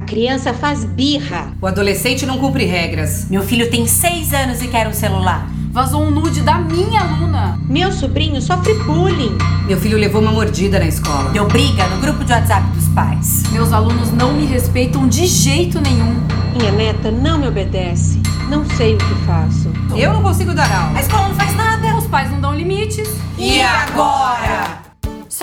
A criança faz birra. O adolescente não cumpre regras. Meu filho tem seis anos e quer um celular. Vazou um nude da minha aluna. Meu sobrinho sofre bullying. Meu filho levou uma mordida na escola. Deu briga no grupo de WhatsApp dos pais. Meus alunos não me respeitam de jeito nenhum. Minha neta não me obedece. Não sei o que faço. Eu não consigo dar aula. A escola não faz nada. Os pais não dão limites. E agora?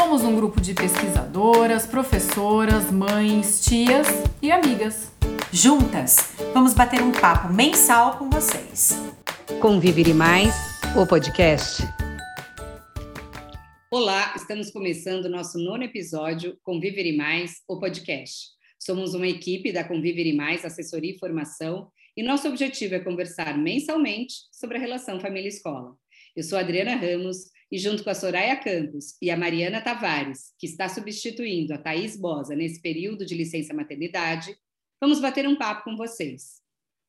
Somos um grupo de pesquisadoras, professoras, mães, tias e amigas. Juntas, vamos bater um papo mensal com vocês. Conviver Mais, o podcast. Olá, estamos começando o nosso nono episódio Conviver e Mais, o podcast. Somos uma equipe da Conviver e Mais Assessoria e Formação e nosso objetivo é conversar mensalmente sobre a relação família-escola. Eu sou Adriana Ramos e junto com a Soraya Campos e a Mariana Tavares, que está substituindo a Thaís Bosa nesse período de licença maternidade, vamos bater um papo com vocês.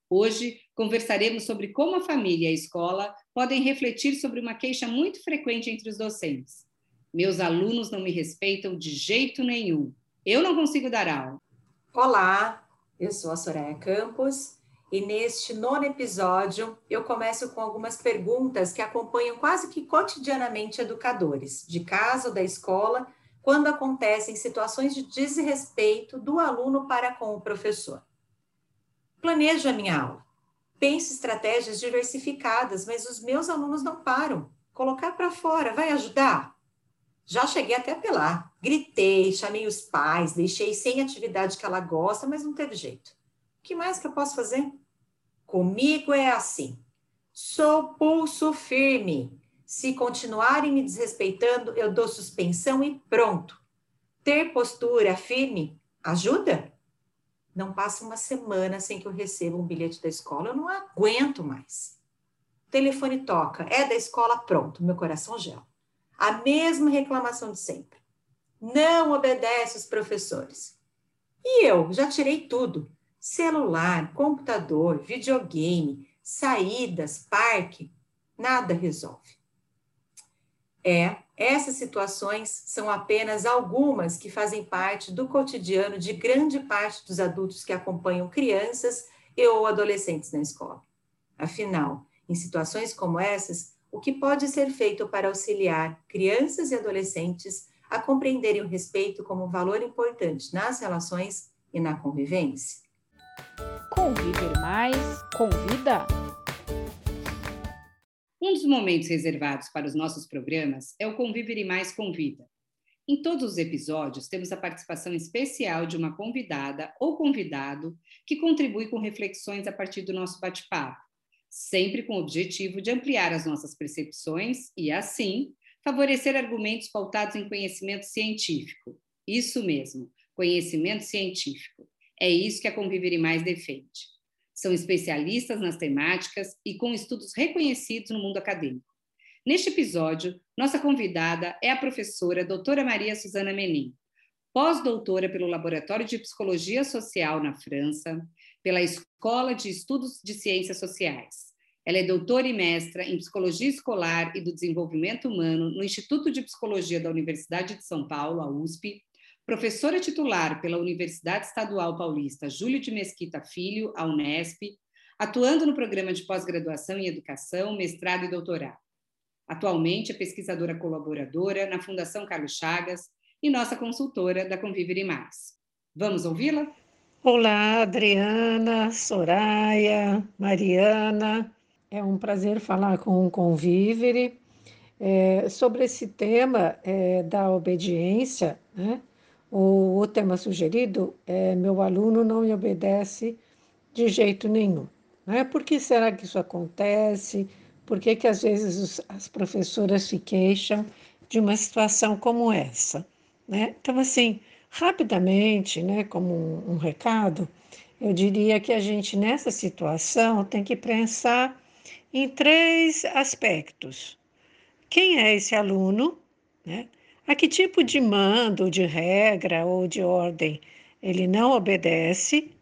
Hoje conversaremos sobre como a família e a escola podem refletir sobre uma queixa muito frequente entre os docentes. Meus alunos não me respeitam de jeito nenhum. Eu não consigo dar aula. Olá, eu sou a Soraya Campos e neste nono episódio eu começo com algumas perguntas que acompanham quase que cotidianamente educadores, de casa ou da escola, quando acontecem situações de desrespeito do aluno para com o professor. Planejo a minha aula. Penso estratégias diversificadas, mas os meus alunos não param. Colocar para fora vai ajudar? Já cheguei até a apelar. Gritei, chamei os pais, deixei sem atividade que ela gosta, mas não teve jeito. O que mais que eu posso fazer? Comigo é assim. Sou pulso firme. Se continuarem me desrespeitando, eu dou suspensão e pronto. Ter postura firme ajuda? Não passa uma semana sem que eu receba um bilhete da escola, eu não aguento mais. O telefone toca, é da escola, pronto, meu coração gela. A mesma reclamação de sempre. Não obedece os professores. E eu já tirei tudo: celular, computador, videogame, saídas, parque, nada resolve. É, essas situações são apenas algumas que fazem parte do cotidiano de grande parte dos adultos que acompanham crianças e ou adolescentes na escola. Afinal, em situações como essas, o que pode ser feito para auxiliar crianças e adolescentes a compreenderem o respeito como um valor importante nas relações e na convivência? Conviver mais convida. Um dos momentos reservados para os nossos programas é o Conviver Mais Convida. Em todos os episódios, temos a participação especial de uma convidada ou convidado que contribui com reflexões a partir do nosso bate-papo, sempre com o objetivo de ampliar as nossas percepções e, assim, favorecer argumentos pautados em conhecimento científico. Isso mesmo, conhecimento científico. É isso que a Conviver e Mais defende. São especialistas nas temáticas e com estudos reconhecidos no mundo acadêmico. Neste episódio, nossa convidada é a professora doutora Maria Suzana Menin, pós-doutora pelo Laboratório de Psicologia Social na França, pela Escola de Estudos de Ciências Sociais. Ela é doutora e mestra em Psicologia Escolar e do Desenvolvimento Humano no Instituto de Psicologia da Universidade de São Paulo, a USP, professora titular pela Universidade Estadual Paulista Júlio de Mesquita Filho, a Unesp, atuando no programa de pós-graduação em educação, mestrado e doutorado. Atualmente é pesquisadora colaboradora na Fundação Carlos Chagas e nossa consultora da Conviver e Mais. Vamos ouvi-la? Olá, Adriana, Soraya, Mariana. É um prazer falar com o Convivere é, sobre esse tema é, da obediência, né? O, o tema sugerido é meu aluno não me obedece de jeito nenhum. Né? Por que será que isso acontece? Por que, que às vezes os, as professoras se queixam de uma situação como essa? Né? Então, assim, rapidamente, né, como um, um recado, eu diria que a gente nessa situação tem que pensar em três aspectos. Quem é esse aluno? Né? A que tipo de mando, de regra ou de ordem ele não obedece?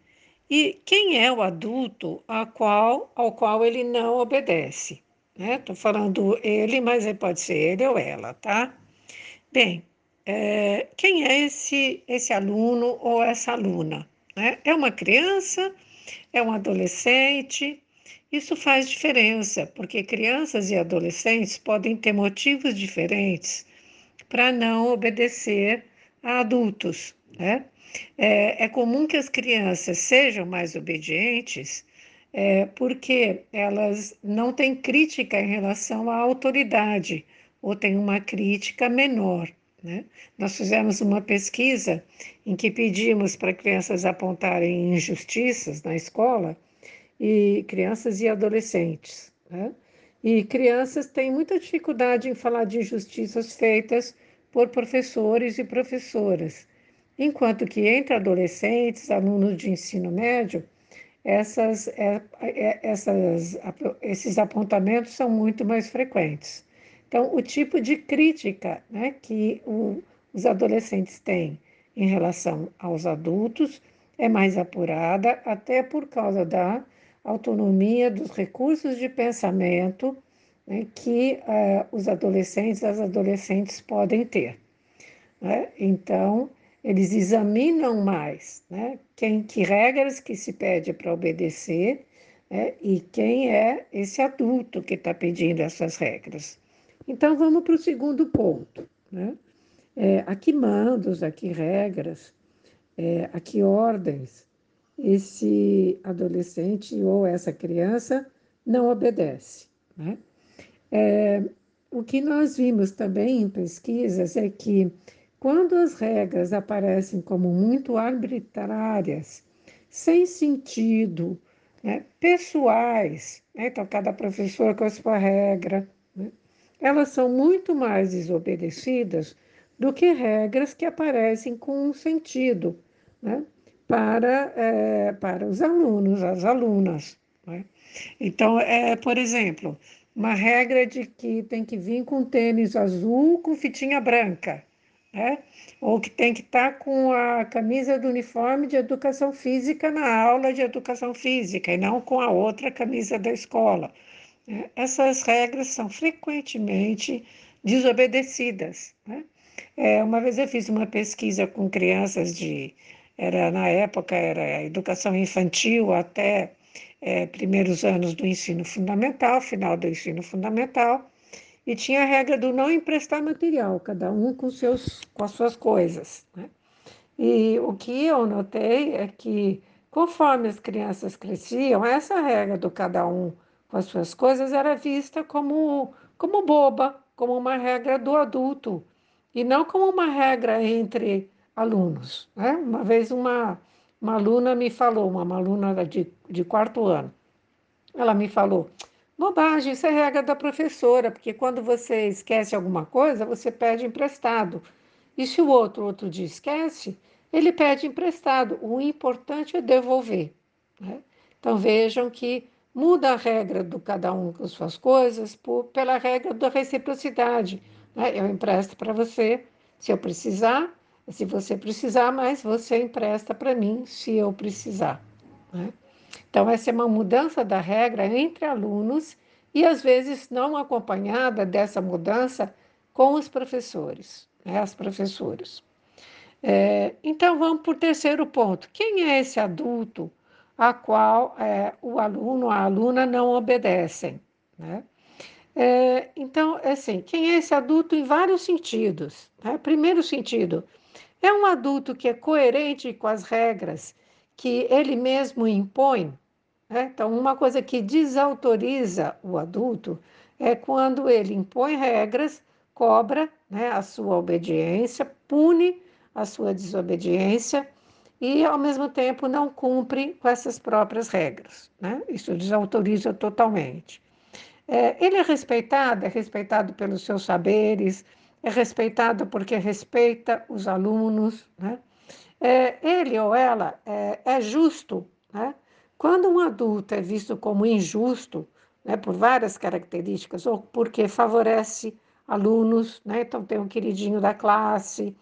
E quem é o adulto ao qual, ao qual ele não obedece? Estou né? falando ele, mas pode ser ele ou ela, tá? Bem, é, quem é esse, esse aluno ou essa aluna? Né? É uma criança, é um adolescente. Isso faz diferença, porque crianças e adolescentes podem ter motivos diferentes para não obedecer a adultos. Né? É, é, comum que as crianças sejam mais obedientes é, porque elas não têm crítica em relação à autoridade ou têm uma crítica menor. Né? Nós fizemos uma pesquisa em que pedimos para crianças apontarem injustiças na escola, e crianças e adolescentes. Né? E crianças têm muita dificuldade em falar de injustiças feitas por professores e professoras, enquanto que entre adolescentes, alunos de ensino médio, essas, é, é, essas, esses apontamentos são muito mais frequentes. Então, o tipo de crítica né, que o, os adolescentes têm em relação aos adultos é mais apurada, até por causa da autonomia dos recursos de pensamento né, que uh, os adolescentes e as adolescentes podem ter. Né? Então, eles examinam mais né, quem, que regras que se pede para obedecer né, e quem é esse adulto que está pedindo essas regras. Então, vamos para o segundo ponto. Né? É, a que mandos, a que regras, é, a que ordens esse adolescente ou essa criança não obedece. Né? É, o que nós vimos também em pesquisas é que quando as regras aparecem como muito arbitrárias, sem sentido, né, pessoais, né, então cada professor com a sua regra, elas são muito mais desobedecidas do que regras que aparecem com um sentido, né? para, é, para os alunos, as alunas. Né? Então, é, por exemplo, uma regra de que tem que vir com tênis azul com fitinha branca, né? ou que tem que estar tá com a camisa do uniforme de educação física na aula de educação física e não com a outra camisa da escola. Né? Essas regras são frequentemente desobedecidas. Né? É, uma vez eu fiz uma pesquisa com crianças de, era na época era educação infantil até é, primeiros anos do ensino fundamental, final do ensino fundamental, e tinha a regra do não emprestar material, cada um com, seus, com as suas coisas. Né? E o que eu notei é que, conforme as crianças cresciam, essa regra do cada um com as suas coisas era vista como, como boba, como uma regra do adulto, e não como uma regra entre alunos. Né? Uma vez uma, uma aluna me falou, uma aluna de, de quarto ano, ela me falou, bobagem, isso é regra da professora, porque quando você esquece alguma coisa, você pede emprestado. E se o outro, outro dia esquece, ele pede emprestado. O importante é devolver. Né? Então vejam que muda a regra do cada um com suas coisas por, pela regra da reciprocidade. Né? Eu empresto para você se eu precisar, se você precisar, mas você empresta para mim se eu precisar. Né? Então, essa é uma mudança da regra entre alunos e, às vezes, não acompanhada dessa mudança com os professores, né? as professoras. É, então, vamos para o terceiro ponto. Quem é esse adulto a qual é, o aluno, a aluna não obedecem. Né? É, então, é assim, quem é esse adulto em vários sentidos? Né? Primeiro sentido, é um adulto que é coerente com as regras que ele mesmo impõe. Né? Então, uma coisa que desautoriza o adulto é quando ele impõe regras, cobra né, a sua obediência, pune a sua desobediência e, ao mesmo tempo, não cumpre com essas próprias regras. Né? Isso desautoriza totalmente. É, ele é respeitado, é respeitado pelos seus saberes, é respeitado porque respeita os alunos. Né? É, ele ou ela é, é justo. Né? Quando um adulto é visto como injusto, né, por várias características, ou porque favorece alunos, né? então tem um queridinho da classe,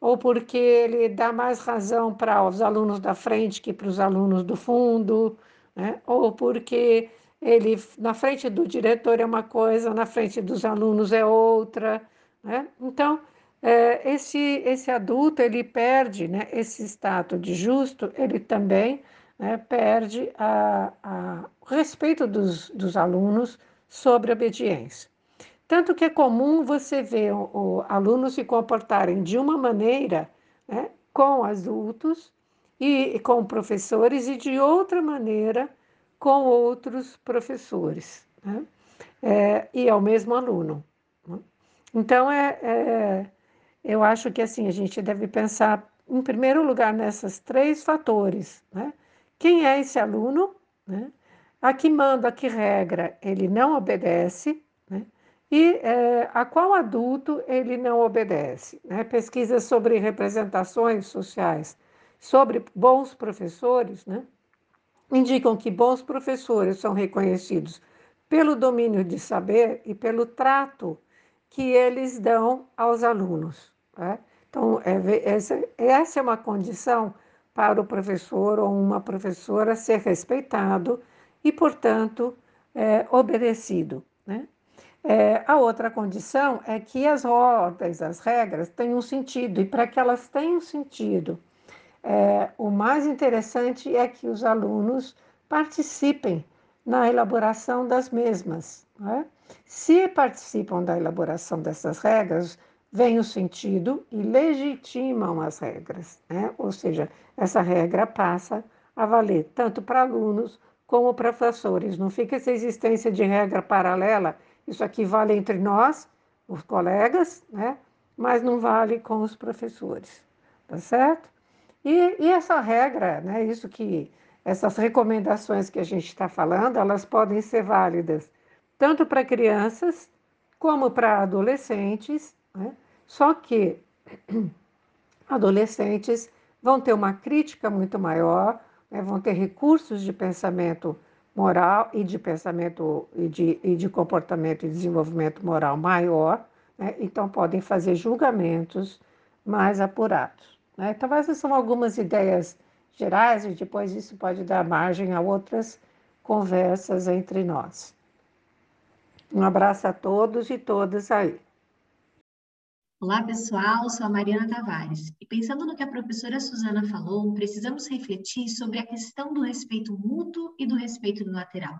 ou porque ele dá mais razão para os alunos da frente que para os alunos do fundo, né? ou porque ele na frente do diretor é uma coisa, na frente dos alunos é outra. Né? Então, é, esse, esse adulto ele perde né, esse status de justo, ele também né, perde a, a, o respeito dos, dos alunos sobre obediência. Tanto que é comum você ver o, o alunos se comportarem de uma maneira né, com adultos e, com professores e de outra maneira com outros professores. Né? É, e é o mesmo aluno. Então, é, é, eu acho que assim a gente deve pensar, em primeiro lugar, nesses três fatores. Né? Quem é esse aluno? Né? A que manda, a que regra ele não obedece, né? e é, a qual adulto ele não obedece. Né? Pesquisas sobre representações sociais, sobre bons professores, né? indicam que bons professores são reconhecidos pelo domínio de saber e pelo trato que eles dão aos alunos. Né? Então, é, essa, essa é uma condição para o professor ou uma professora ser respeitado e, portanto, é, obedecido. Né? É, a outra condição é que as ordens, as regras, tenham sentido, e para que elas tenham sentido, é, o mais interessante é que os alunos participem na elaboração das mesmas. Né? Se participam da elaboração dessas regras, vem o sentido e legitimam as regras, né? ou seja, essa regra passa a valer tanto para alunos como para professores. Não fica essa existência de regra paralela, isso aqui vale entre nós, os colegas, né? mas não vale com os professores, tá certo? E, e essa regra, né, isso que essas recomendações que a gente está falando, elas podem ser válidas tanto para crianças como para adolescentes, né? só que adolescentes vão ter uma crítica muito maior, né? vão ter recursos de pensamento moral e de pensamento e de, e de comportamento e desenvolvimento moral maior, né? então podem fazer julgamentos mais apurados. Né? Então, essas são algumas ideias gerais e depois isso pode dar margem a outras conversas entre nós. Um abraço a todos e todas aí. Olá, pessoal, sou a Mariana Tavares. E pensando no que a professora Suzana falou, precisamos refletir sobre a questão do respeito mútuo e do respeito lateral.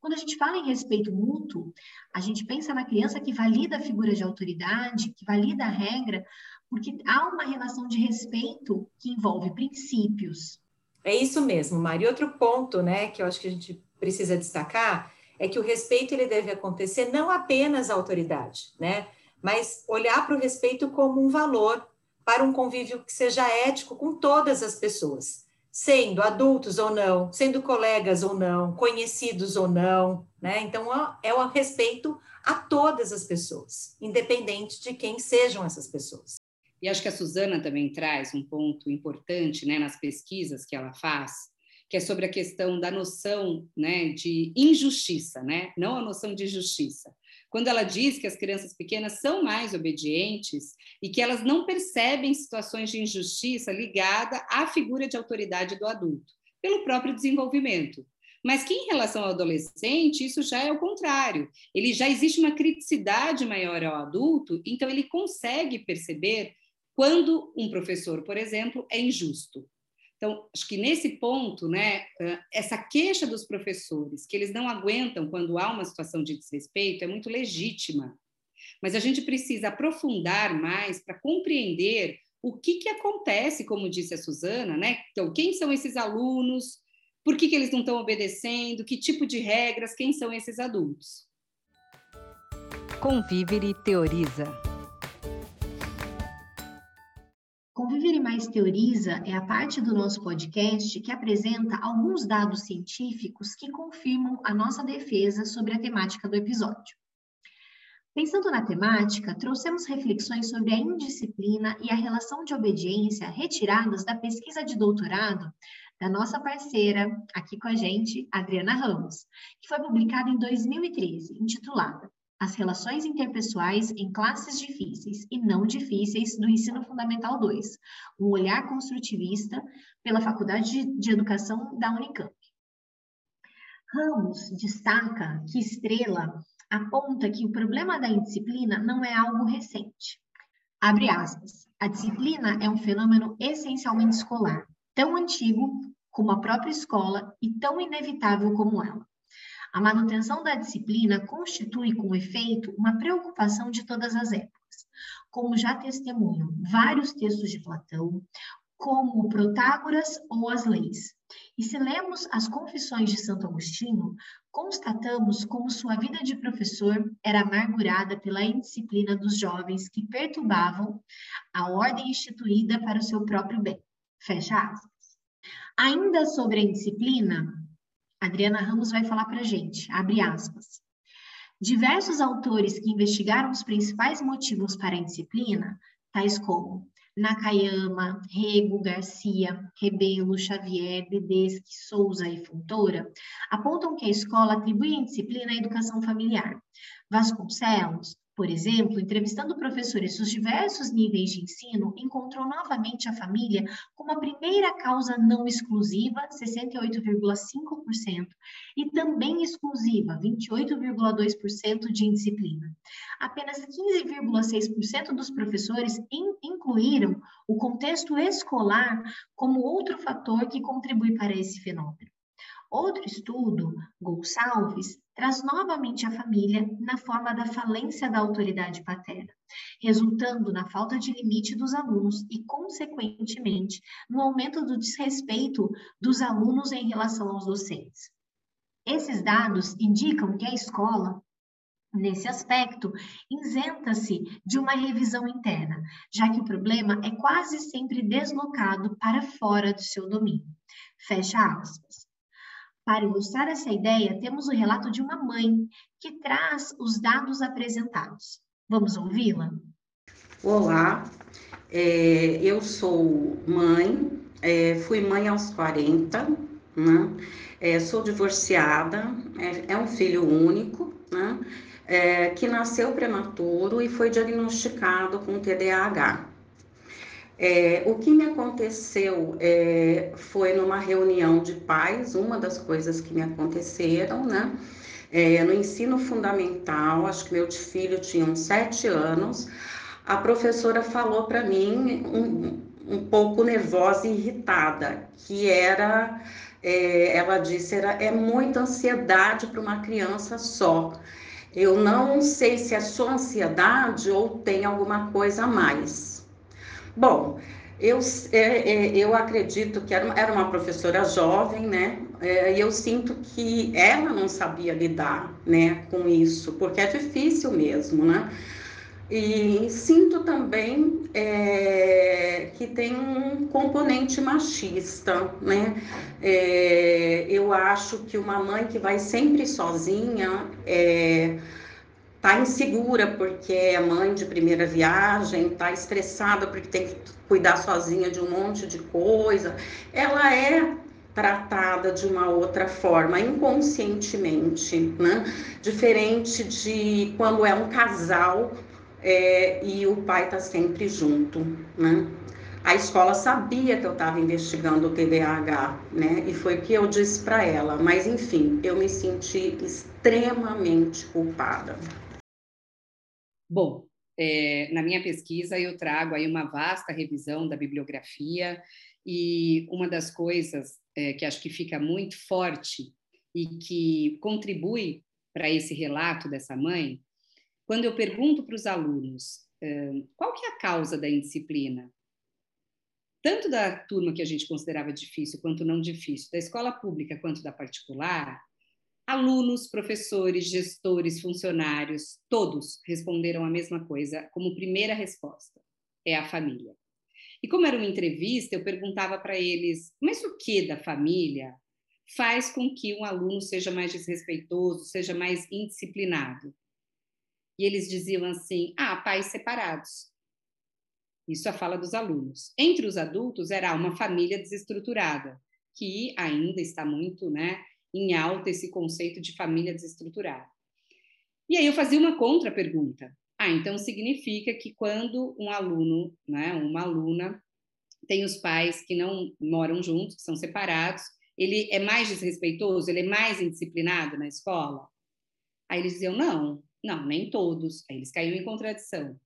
Quando a gente fala em respeito mútuo, a gente pensa na criança que valida a figura de autoridade, que valida a regra, porque há uma relação de respeito que envolve princípios. É isso mesmo, Mari. Outro ponto, né, que eu acho que a gente precisa destacar é que o respeito ele deve acontecer não apenas à autoridade, né, mas olhar para o respeito como um valor para um convívio que seja ético com todas as pessoas, sendo adultos ou não, sendo colegas ou não, conhecidos ou não, né? Então é o respeito a todas as pessoas, independente de quem sejam essas pessoas. E acho que a Suzana também traz um ponto importante né, nas pesquisas que ela faz, que é sobre a questão da noção né, de injustiça, né? não a noção de justiça. Quando ela diz que as crianças pequenas são mais obedientes e que elas não percebem situações de injustiça ligada à figura de autoridade do adulto, pelo próprio desenvolvimento. Mas que em relação ao adolescente, isso já é o contrário. Ele já existe uma criticidade maior ao adulto, então ele consegue perceber quando um professor, por exemplo, é injusto. Então, acho que nesse ponto, né, essa queixa dos professores, que eles não aguentam quando há uma situação de desrespeito, é muito legítima. Mas a gente precisa aprofundar mais para compreender o que, que acontece, como disse a Suzana, né? Então, quem são esses alunos? Por que, que eles não estão obedecendo? Que tipo de regras? Quem são esses adultos? Convivere teoriza. Conviver Mais Teoriza é a parte do nosso podcast que apresenta alguns dados científicos que confirmam a nossa defesa sobre a temática do episódio. Pensando na temática, trouxemos reflexões sobre a indisciplina e a relação de obediência retiradas da pesquisa de doutorado da nossa parceira aqui com a gente, Adriana Ramos, que foi publicada em 2013, intitulada as relações interpessoais em classes difíceis e não difíceis do Ensino Fundamental 2, um olhar construtivista pela Faculdade de Educação da Unicamp. Ramos destaca que Estrela aponta que o problema da indisciplina não é algo recente. Abre aspas. A disciplina é um fenômeno essencialmente escolar, tão antigo como a própria escola e tão inevitável como ela. A manutenção da disciplina constitui, com efeito, uma preocupação de todas as épocas, como já testemunham vários textos de Platão, como Protágoras ou as leis. E se lemos as Confissões de Santo Agostinho, constatamos como sua vida de professor era amargurada pela indisciplina dos jovens que perturbavam a ordem instituída para o seu próprio bem. Fecha aspas. Ainda sobre a indisciplina, Adriana Ramos vai falar para a gente, abre aspas. Diversos autores que investigaram os principais motivos para a indisciplina, tais como Nakayama, Rego, Garcia, Rebelo, Xavier, Dedeschi, Souza e Fontoura, apontam que a escola atribui a disciplina à educação familiar. Vasconcelos por exemplo, entrevistando professores dos diversos níveis de ensino, encontrou novamente a família como a primeira causa não exclusiva, 68,5%, e também exclusiva, 28,2% de indisciplina. Apenas 15,6% dos professores incluíram o contexto escolar como outro fator que contribui para esse fenômeno. Outro estudo, Gonçalves, traz novamente a família na forma da falência da autoridade paterna, resultando na falta de limite dos alunos e, consequentemente, no aumento do desrespeito dos alunos em relação aos docentes. Esses dados indicam que a escola, nesse aspecto, isenta-se de uma revisão interna, já que o problema é quase sempre deslocado para fora do seu domínio. Fecha aspas. Para ilustrar essa ideia, temos o relato de uma mãe que traz os dados apresentados. Vamos ouvi-la? Olá, é, eu sou mãe, é, fui mãe aos 40, né? É, sou divorciada, é, é, um filho único, né? É, que nasceu prematuro e foi diagnosticado com TDAH. É, o que me aconteceu é, foi numa reunião de pais, uma das coisas que me aconteceram, né? É, no ensino fundamental, acho que meu filho tinha uns sete anos, a professora falou para mim, um, um, pouco nervosa e irritada, que era, é, ela disse, era, é muita ansiedade para uma criança só. Eu não sei se é só ansiedade ou tem alguma coisa a mais. Bom, eu, é, é, eu acredito que era uma professora jovem, né? É, e eu sinto que ela não sabia lidar, né, com isso, porque é difícil mesmo, né? E sinto também é, que tem um componente machista, né? É, eu acho que uma mãe que vai sempre sozinha é, tá insegura porque é mãe de primeira viagem, tá estressada porque tem que cuidar sozinha de um monte de coisa, ela é tratada de uma outra forma, inconscientemente, né? Diferente de quando é um casal é, e o pai tá sempre junto, né? A escola sabia que eu estava investigando o TDAH, né? E foi o que eu disse para ela. Mas enfim, eu me senti extremamente culpada. Bom, é, na minha pesquisa eu trago aí uma vasta revisão da bibliografia e uma das coisas é, que acho que fica muito forte e que contribui para esse relato dessa mãe, quando eu pergunto para os alunos é, qual que é a causa da indisciplina, tanto da turma que a gente considerava difícil quanto não difícil, da escola pública quanto da particular, Alunos, professores, gestores, funcionários, todos responderam a mesma coisa como primeira resposta: é a família. E como era uma entrevista, eu perguntava para eles: mas o que da família faz com que um aluno seja mais desrespeitoso, seja mais indisciplinado? E eles diziam assim: ah, pais separados. Isso é a fala dos alunos. Entre os adultos, era uma família desestruturada, que ainda está muito, né? Em alta esse conceito de família desestruturada. E aí eu fazia uma contra-pergunta. Ah, então significa que quando um aluno, né, uma aluna, tem os pais que não moram juntos, que são separados, ele é mais desrespeitoso, ele é mais indisciplinado na escola? Aí eles diziam, não, não, nem todos. Aí eles caíam em contradição.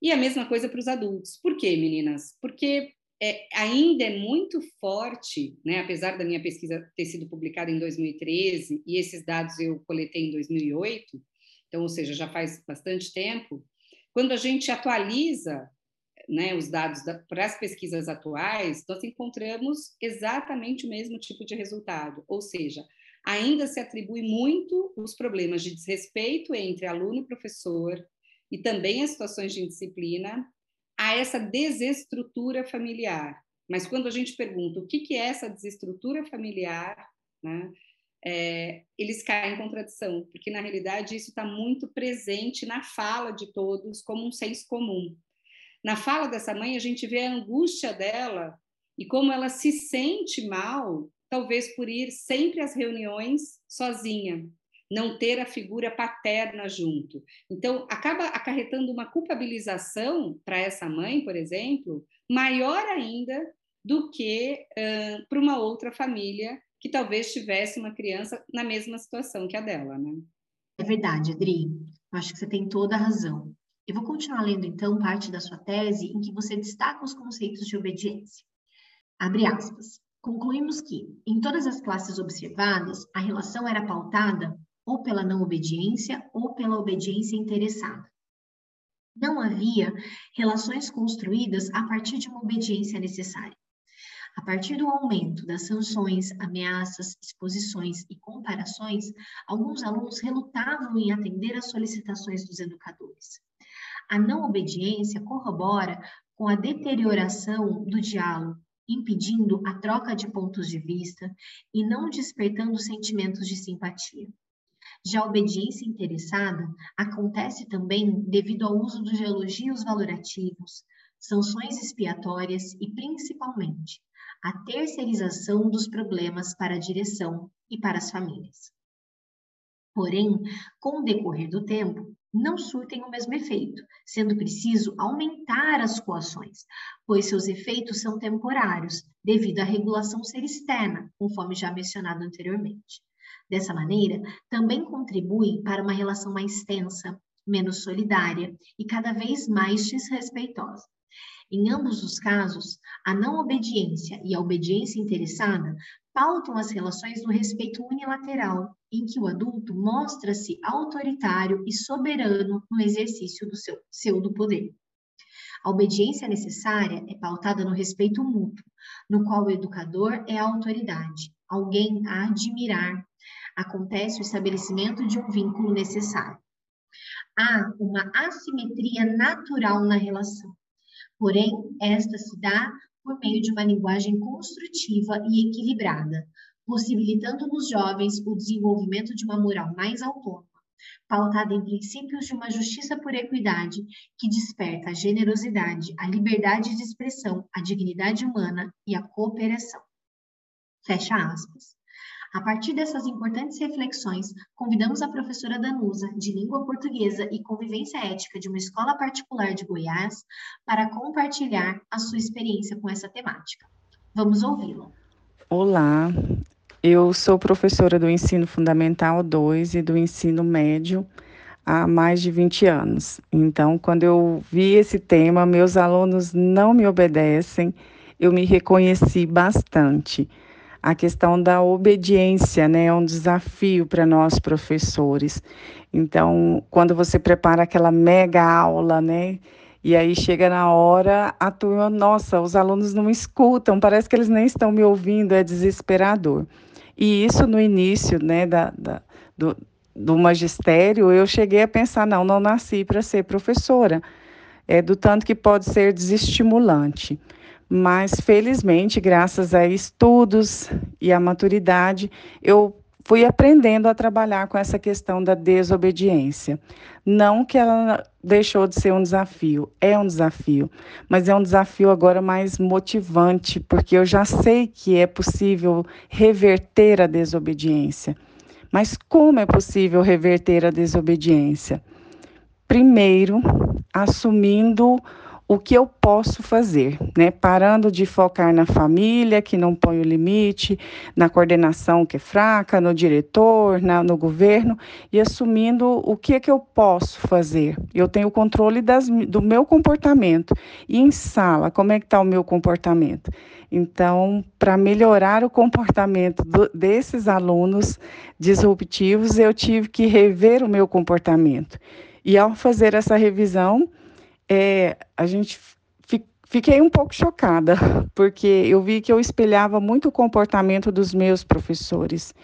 E a mesma coisa para os adultos. Por quê, meninas? Porque é, ainda é muito forte, né, apesar da minha pesquisa ter sido publicada em 2013 e esses dados eu coletei em 2008, então, ou seja, já faz bastante tempo, quando a gente atualiza né, os dados da, para as pesquisas atuais, nós encontramos exatamente o mesmo tipo de resultado, ou seja, ainda se atribui muito os problemas de desrespeito entre aluno e professor e também as situações de indisciplina a essa desestrutura familiar. Mas quando a gente pergunta o que, que é essa desestrutura familiar, né, é, eles caem em contradição, porque na realidade isso está muito presente na fala de todos como um senso comum. Na fala dessa mãe, a gente vê a angústia dela e como ela se sente mal, talvez por ir sempre às reuniões sozinha, não ter a figura paterna junto. Então, acaba acarretando uma culpabilização para essa mãe, por exemplo, maior ainda do que uh, para uma outra família que talvez tivesse uma criança na mesma situação que a dela, né? É verdade, Adri. Acho que você tem toda a razão. Eu vou continuar lendo, então, parte da sua tese em que você destaca os conceitos de obediência. Abre aspas. Concluímos que, em todas as classes observadas, a relação era pautada ou pela não obediência ou pela obediência interessada. Não havia relações construídas a partir de uma obediência necessária. A partir do aumento das sanções, ameaças, exposições e comparações, alguns alunos relutavam em atender às solicitações dos educadores. A não obediência corrobora com a deterioração do diálogo, impedindo a troca de pontos de vista e não despertando sentimentos de simpatia. Já a obediência interessada acontece também devido ao uso dos elogios valorativos, sanções expiatórias e, principalmente, a terceirização dos problemas para a direção e para as famílias. Porém, com o decorrer do tempo, não surtem o mesmo efeito, sendo preciso aumentar as coações, pois seus efeitos são temporários, devido à regulação ser externa, conforme já mencionado anteriormente. Dessa maneira, também contribui para uma relação mais tensa, menos solidária e cada vez mais desrespeitosa. Em ambos os casos, a não obediência e a obediência interessada pautam as relações do respeito unilateral, em que o adulto mostra-se autoritário e soberano no exercício do seu pseudo-poder. A obediência necessária é pautada no respeito mútuo, no qual o educador é a autoridade, alguém a admirar, acontece o estabelecimento de um vínculo necessário. Há uma assimetria natural na relação, porém, esta se dá por meio de uma linguagem construtiva e equilibrada, possibilitando nos jovens o desenvolvimento de uma moral mais autônoma, pautada em princípios de uma justiça por equidade que desperta a generosidade, a liberdade de expressão, a dignidade humana e a cooperação. Fecha aspas. A partir dessas importantes reflexões, convidamos a professora Danusa, de Língua Portuguesa e Convivência Ética de uma escola particular de Goiás, para compartilhar a sua experiência com essa temática. Vamos ouvi-la. Olá, eu sou professora do ensino fundamental 2 e do ensino médio há mais de 20 anos. Então, quando eu vi esse tema, meus alunos não me obedecem, eu me reconheci bastante a questão da obediência, né, é um desafio para nós professores. Então, quando você prepara aquela mega aula, né, e aí chega na hora, a turma, nossa, os alunos não escutam, parece que eles nem estão me ouvindo, é desesperador. E isso no início, né, da, da do, do magistério, eu cheguei a pensar, não, não nasci para ser professora. É do tanto que pode ser desestimulante mas felizmente, graças a estudos e à maturidade, eu fui aprendendo a trabalhar com essa questão da desobediência. Não que ela deixou de ser um desafio, é um desafio, mas é um desafio agora mais motivante, porque eu já sei que é possível reverter a desobediência. Mas como é possível reverter a desobediência? Primeiro, assumindo o que eu posso fazer, né? Parando de focar na família, que não põe o limite, na coordenação que é fraca, no diretor, na, no governo, e assumindo o que é que eu posso fazer. Eu tenho controle das, do meu comportamento. E em sala, como é que está o meu comportamento? Então, para melhorar o comportamento do, desses alunos disruptivos, eu tive que rever o meu comportamento. E ao fazer essa revisão, é, a gente fiquei um pouco chocada, porque eu vi que eu espelhava muito o comportamento dos meus professores.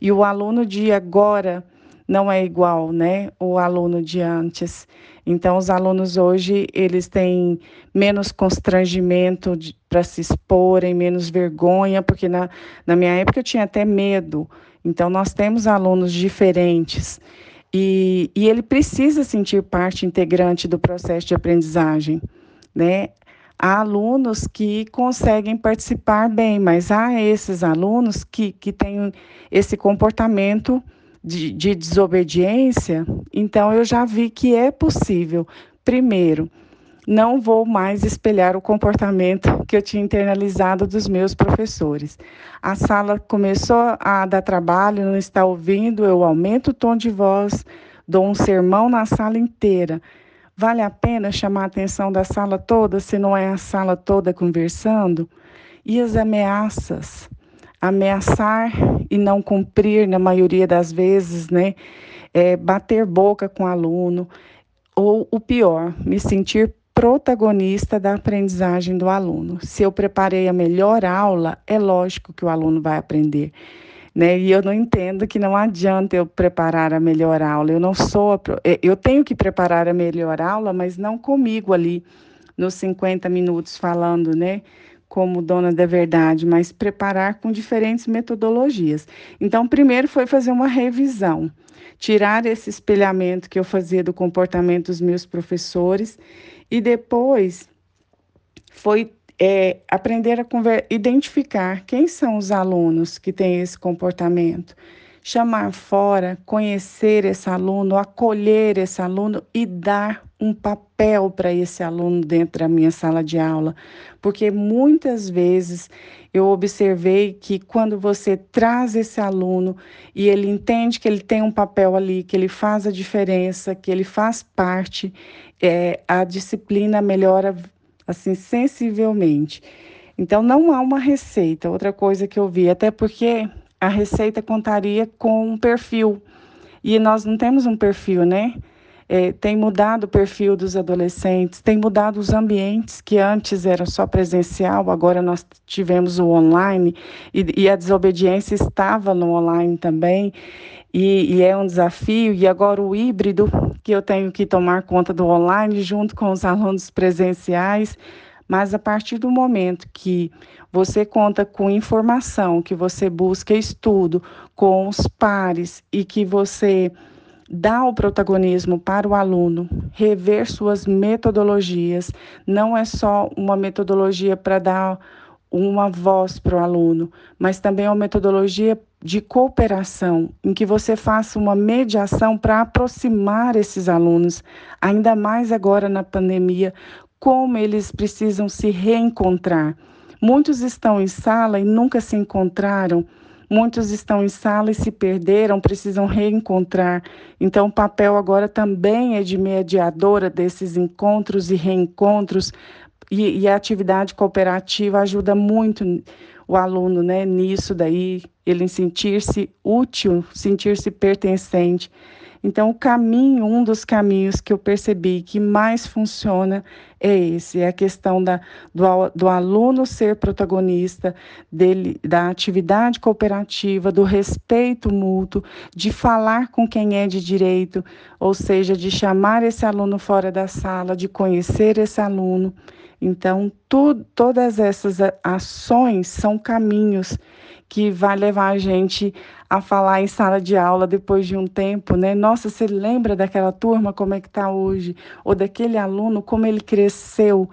E o aluno de agora não é igual, né? O aluno de antes. Então, os alunos hoje, eles têm menos constrangimento para se exporem, menos vergonha, porque na, na minha época eu tinha até medo. Então, nós temos alunos diferentes. E, e ele precisa sentir parte integrante do processo de aprendizagem, né? Há alunos que conseguem participar bem, mas há esses alunos que, que têm esse comportamento de, de desobediência. Então, eu já vi que é possível, primeiro, não vou mais espelhar o comportamento que eu tinha internalizado dos meus professores. A sala começou a dar trabalho, não está ouvindo, eu aumento o tom de voz, dou um sermão na sala inteira. Vale a pena chamar a atenção da sala toda se não é a sala toda conversando? E as ameaças? Ameaçar e não cumprir, na maioria das vezes, né? É, bater boca com o aluno, ou o pior, me sentir protagonista da aprendizagem do aluno. Se eu preparei a melhor aula, é lógico que o aluno vai aprender. Né? E eu não entendo que não adianta eu preparar a melhor aula. Eu não sou, a, é, eu tenho que preparar a melhor aula, mas não comigo ali nos 50 minutos falando, né? Como dona da verdade, mas preparar com diferentes metodologias. Então, primeiro foi fazer uma revisão, tirar esse espelhamento que eu fazia do comportamento dos meus professores e depois foi é, aprender a identificar quem são os alunos que têm esse comportamento, chamar fora, conhecer esse aluno, acolher esse aluno e dar um papel para esse aluno dentro da minha sala de aula, porque muitas vezes eu observei que quando você traz esse aluno e ele entende que ele tem um papel ali, que ele faz a diferença, que ele faz parte, é, a disciplina melhora assim sensivelmente. Então não há uma receita. Outra coisa que eu vi, até porque a receita contaria com um perfil e nós não temos um perfil, né? É, tem mudado o perfil dos adolescentes, tem mudado os ambientes que antes eram só presencial, agora nós tivemos o online e, e a desobediência estava no online também e, e é um desafio. E agora o híbrido que eu tenho que tomar conta do online junto com os alunos presenciais, mas a partir do momento que você conta com informação, que você busca estudo com os pares e que você dá o protagonismo para o aluno, rever suas metodologias, não é só uma metodologia para dar uma voz para o aluno, mas também uma metodologia de cooperação, em que você faça uma mediação para aproximar esses alunos, ainda mais agora na pandemia, como eles precisam se reencontrar. Muitos estão em sala e nunca se encontraram. Muitos estão em sala e se perderam, precisam reencontrar. Então, o papel agora também é de mediadora desses encontros e reencontros, e, e a atividade cooperativa ajuda muito o aluno né, nisso daí, ele sentir-se útil, sentir-se pertencente. Então, o caminho, um dos caminhos que eu percebi que mais funciona é esse, é a questão da, do, do aluno ser protagonista, dele, da atividade cooperativa, do respeito mútuo, de falar com quem é de direito, ou seja, de chamar esse aluno fora da sala, de conhecer esse aluno. Então, tu, todas essas ações são caminhos que vai levar a gente a falar em sala de aula depois de um tempo, né? Nossa, você lembra daquela turma como é que está hoje? Ou daquele aluno, como ele cresceu?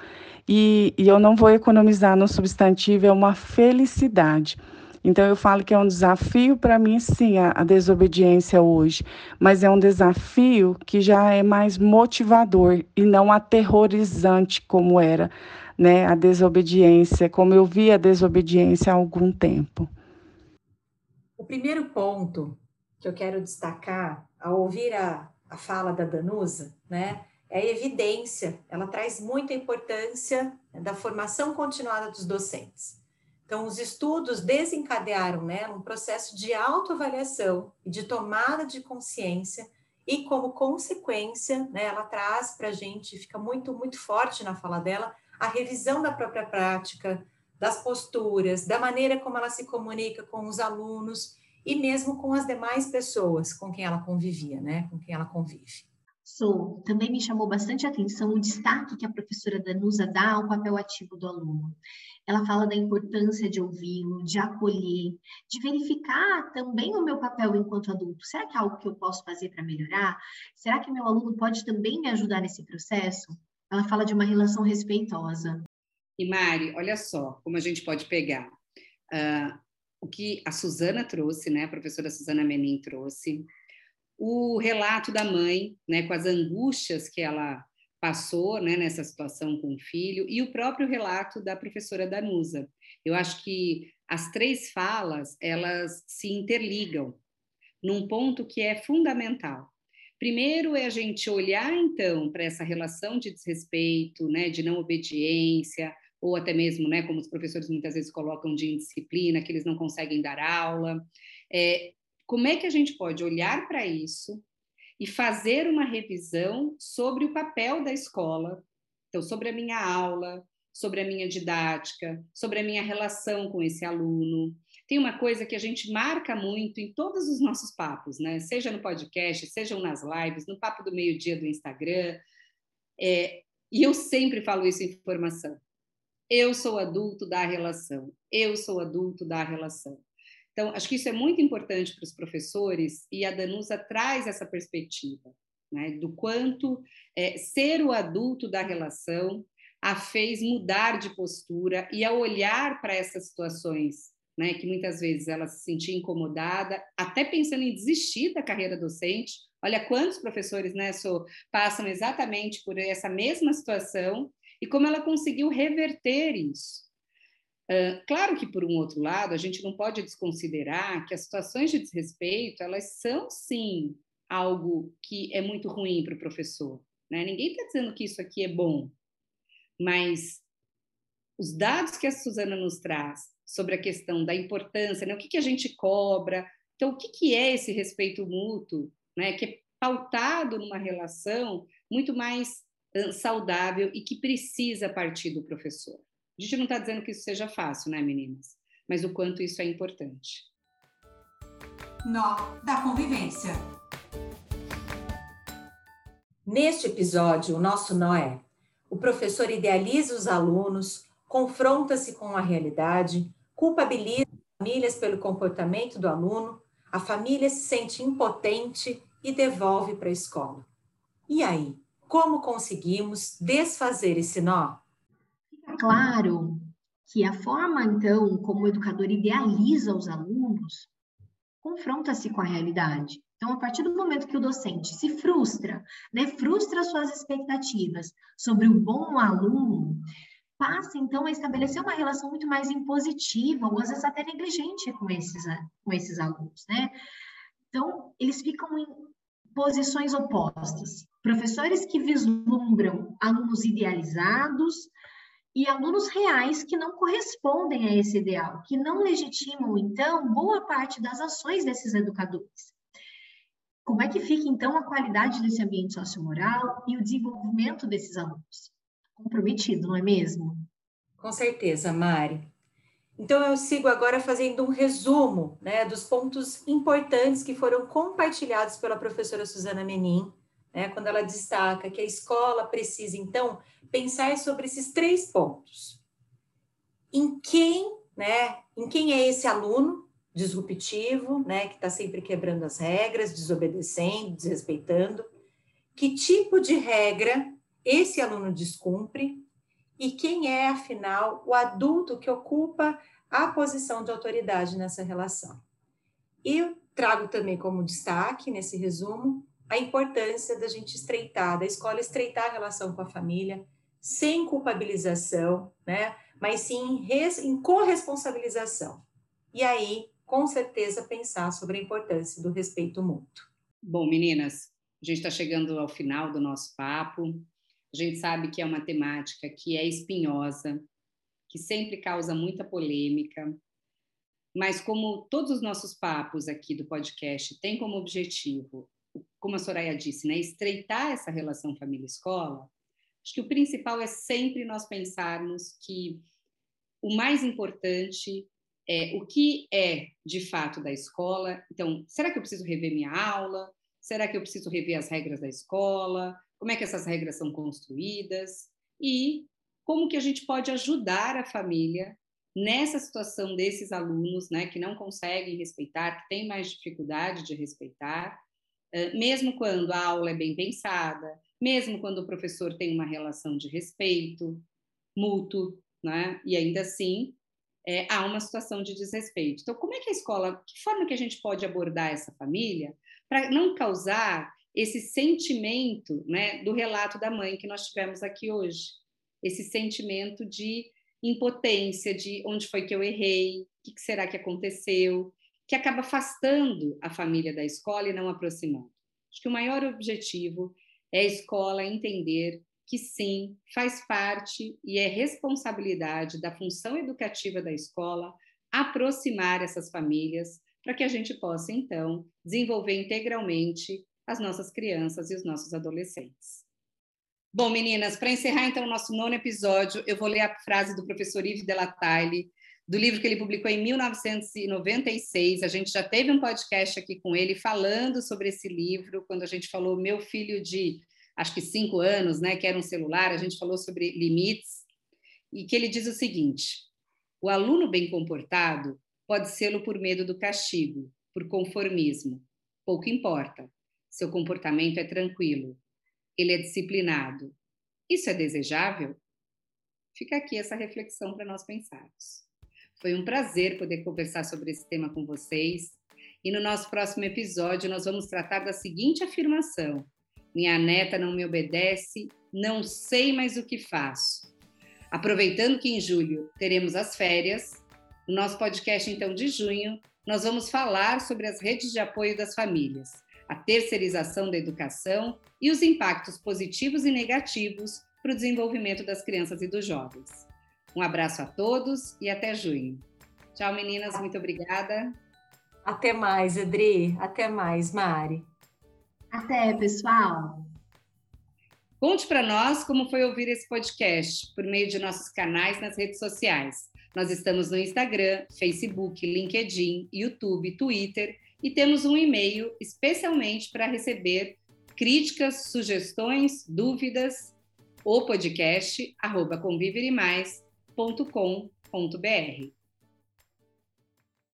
E, e eu não vou economizar no substantivo, é uma felicidade. Então eu falo que é um desafio para mim, sim, a, a, desobediência hoje, mas é um desafio que já é mais motivador e não aterrorizante como era, né, a desobediência, como eu vi a desobediência há algum tempo. O primeiro ponto que eu quero destacar ao ouvir a, a fala da Danusa, né, é a evidência. Ela traz muita importância da formação continuada dos docentes. Então, os estudos desencadearam nela um processo de autoavaliação e de tomada de consciência, e como consequência, né, ela traz para a gente, fica muito, muito forte na fala dela, a revisão da própria prática, das posturas, da maneira como ela se comunica com os alunos e mesmo com as demais pessoas com quem ela convivia, né, com quem ela convive. Sou. Também me chamou bastante atenção o destaque que a professora Danusa dá ao papel ativo do aluno. Ela fala da importância de ouvi-lo, de acolher, de verificar também o meu papel enquanto adulto. Será que é algo que eu posso fazer para melhorar? Será que meu aluno pode também me ajudar nesse processo? Ela fala de uma relação respeitosa. E Mari, olha só como a gente pode pegar uh, o que a Suzana trouxe, né? A professora Suzana Menin trouxe, o relato da mãe, né, com as angústias que ela passou né, nessa situação com o filho, e o próprio relato da professora Danusa. Eu acho que as três falas, elas se interligam num ponto que é fundamental. Primeiro é a gente olhar, então, para essa relação de desrespeito, né, de não obediência, ou até mesmo, né, como os professores muitas vezes colocam de indisciplina, que eles não conseguem dar aula. É, como é que a gente pode olhar para isso e fazer uma revisão sobre o papel da escola, então sobre a minha aula, sobre a minha didática, sobre a minha relação com esse aluno. Tem uma coisa que a gente marca muito em todos os nossos papos, né? Seja no podcast, sejam nas lives, no papo do meio-dia do Instagram. É, e eu sempre falo isso em formação. Eu sou adulto da relação. Eu sou adulto da relação. Então, acho que isso é muito importante para os professores e a Danusa traz essa perspectiva, né, do quanto é, ser o adulto da relação a fez mudar de postura e a olhar para essas situações, né, que muitas vezes ela se sentia incomodada, até pensando em desistir da carreira docente. Olha quantos professores né, so, passam exatamente por essa mesma situação e como ela conseguiu reverter isso claro que, por um outro lado, a gente não pode desconsiderar que as situações de desrespeito, elas são, sim, algo que é muito ruim para o professor. Né? Ninguém está dizendo que isso aqui é bom, mas os dados que a Suzana nos traz sobre a questão da importância, né? o que, que a gente cobra, então, o que, que é esse respeito mútuo, né? que é pautado numa relação muito mais saudável e que precisa partir do professor. A gente não está dizendo que isso seja fácil, né, meninas? Mas o quanto isso é importante. Nó da convivência. Neste episódio, o nosso nó é: o professor idealiza os alunos, confronta-se com a realidade, culpabiliza famílias pelo comportamento do aluno, a família se sente impotente e devolve para a escola. E aí, como conseguimos desfazer esse nó? claro que a forma, então, como o educador idealiza os alunos, confronta-se com a realidade. Então, a partir do momento que o docente se frustra, né, frustra suas expectativas sobre o bom aluno, passa, então, a estabelecer uma relação muito mais impositiva, ou às vezes até negligente com esses, com esses alunos, né? Então, eles ficam posições opostas. Professores que vislumbram alunos idealizados, e alunos reais que não correspondem a esse ideal, que não legitimam, então, boa parte das ações desses educadores. Como é que fica, então, a qualidade desse ambiente sociomoral e o desenvolvimento desses alunos? Comprometido, não é mesmo? Com certeza, Mari. Então, eu sigo agora fazendo um resumo né, dos pontos importantes que foram compartilhados pela professora Suzana Menin, né, quando ela destaca que a escola precisa, então, pensar sobre esses três pontos. Em quem, né, em quem é esse aluno disruptivo, né, que está sempre quebrando as regras, desobedecendo, desrespeitando, que tipo de regra esse aluno descumpre e quem é, afinal, o adulto que ocupa a posição de autoridade nessa relação. E trago também como destaque, nesse resumo, a importância da gente estreitar, da escola estreitar a relação com a família, sem culpabilização, né? Mas sim em, em corresponsabilização. E aí, com certeza, pensar sobre a importância do respeito mútuo. Bom, meninas, a gente está chegando ao final do nosso papo. A gente sabe que é uma temática que é espinhosa, que sempre causa muita polêmica, mas como todos os nossos papos aqui do podcast têm como objetivo, como a Soraya disse, né, estreitar essa relação família-escola, acho que o principal é sempre nós pensarmos que o mais importante é o que é de fato da escola. Então, será que eu preciso rever minha aula? Será que eu preciso rever as regras da escola? Como é que essas regras são construídas? E como que a gente pode ajudar a família nessa situação desses alunos, né, que não conseguem respeitar, que têm mais dificuldade de respeitar, mesmo quando a aula é bem pensada, mesmo quando o professor tem uma relação de respeito mútuo, né, e ainda assim é, há uma situação de desrespeito. Então, como é que a escola, que forma que a gente pode abordar essa família para não causar esse sentimento, né, do relato da mãe que nós tivemos aqui hoje? esse sentimento de impotência, de onde foi que eu errei, o que será que aconteceu, que acaba afastando a família da escola e não aproximando. Acho que o maior objetivo é a escola entender que sim, faz parte e é responsabilidade da função educativa da escola aproximar essas famílias para que a gente possa, então, desenvolver integralmente as nossas crianças e os nossos adolescentes. Bom, meninas, para encerrar então o nosso nono episódio, eu vou ler a frase do professor Yves Delataille, do livro que ele publicou em 1996. A gente já teve um podcast aqui com ele falando sobre esse livro, quando a gente falou meu filho de acho que cinco anos, né, que era um celular, a gente falou sobre limites, e que ele diz o seguinte: o aluno bem comportado pode sê-lo por medo do castigo, por conformismo. Pouco importa. Seu comportamento é tranquilo ele é disciplinado. Isso é desejável? Fica aqui essa reflexão para nós pensarmos. Foi um prazer poder conversar sobre esse tema com vocês. E no nosso próximo episódio, nós vamos tratar da seguinte afirmação: Minha neta não me obedece, não sei mais o que faço. Aproveitando que em julho teremos as férias, no nosso podcast então de junho, nós vamos falar sobre as redes de apoio das famílias a terceirização da educação e os impactos positivos e negativos para o desenvolvimento das crianças e dos jovens. Um abraço a todos e até junho. Tchau, meninas, muito obrigada. Até mais, Adri. Até mais, Mari. Até, pessoal. Conte para nós como foi ouvir esse podcast por meio de nossos canais nas redes sociais. Nós estamos no Instagram, Facebook, LinkedIn, YouTube, Twitter e temos um e-mail especialmente para receber críticas, sugestões, dúvidas, o podcast arroba conviveremais.com.br.